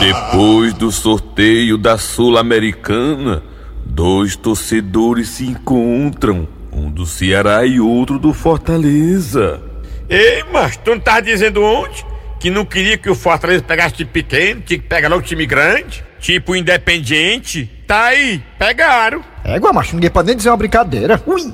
Depois do sorteio da Sul-Americana, dois torcedores se encontram, um do Ceará e outro do Fortaleza. Ei, mas tu não tava dizendo ontem que não queria que o Fortaleza pegasse time pequeno, tinha que pegar logo time grande? Tipo Independiente? Tá aí, pegaram. Égua, macho, ninguém pode nem dizer uma brincadeira. Ui!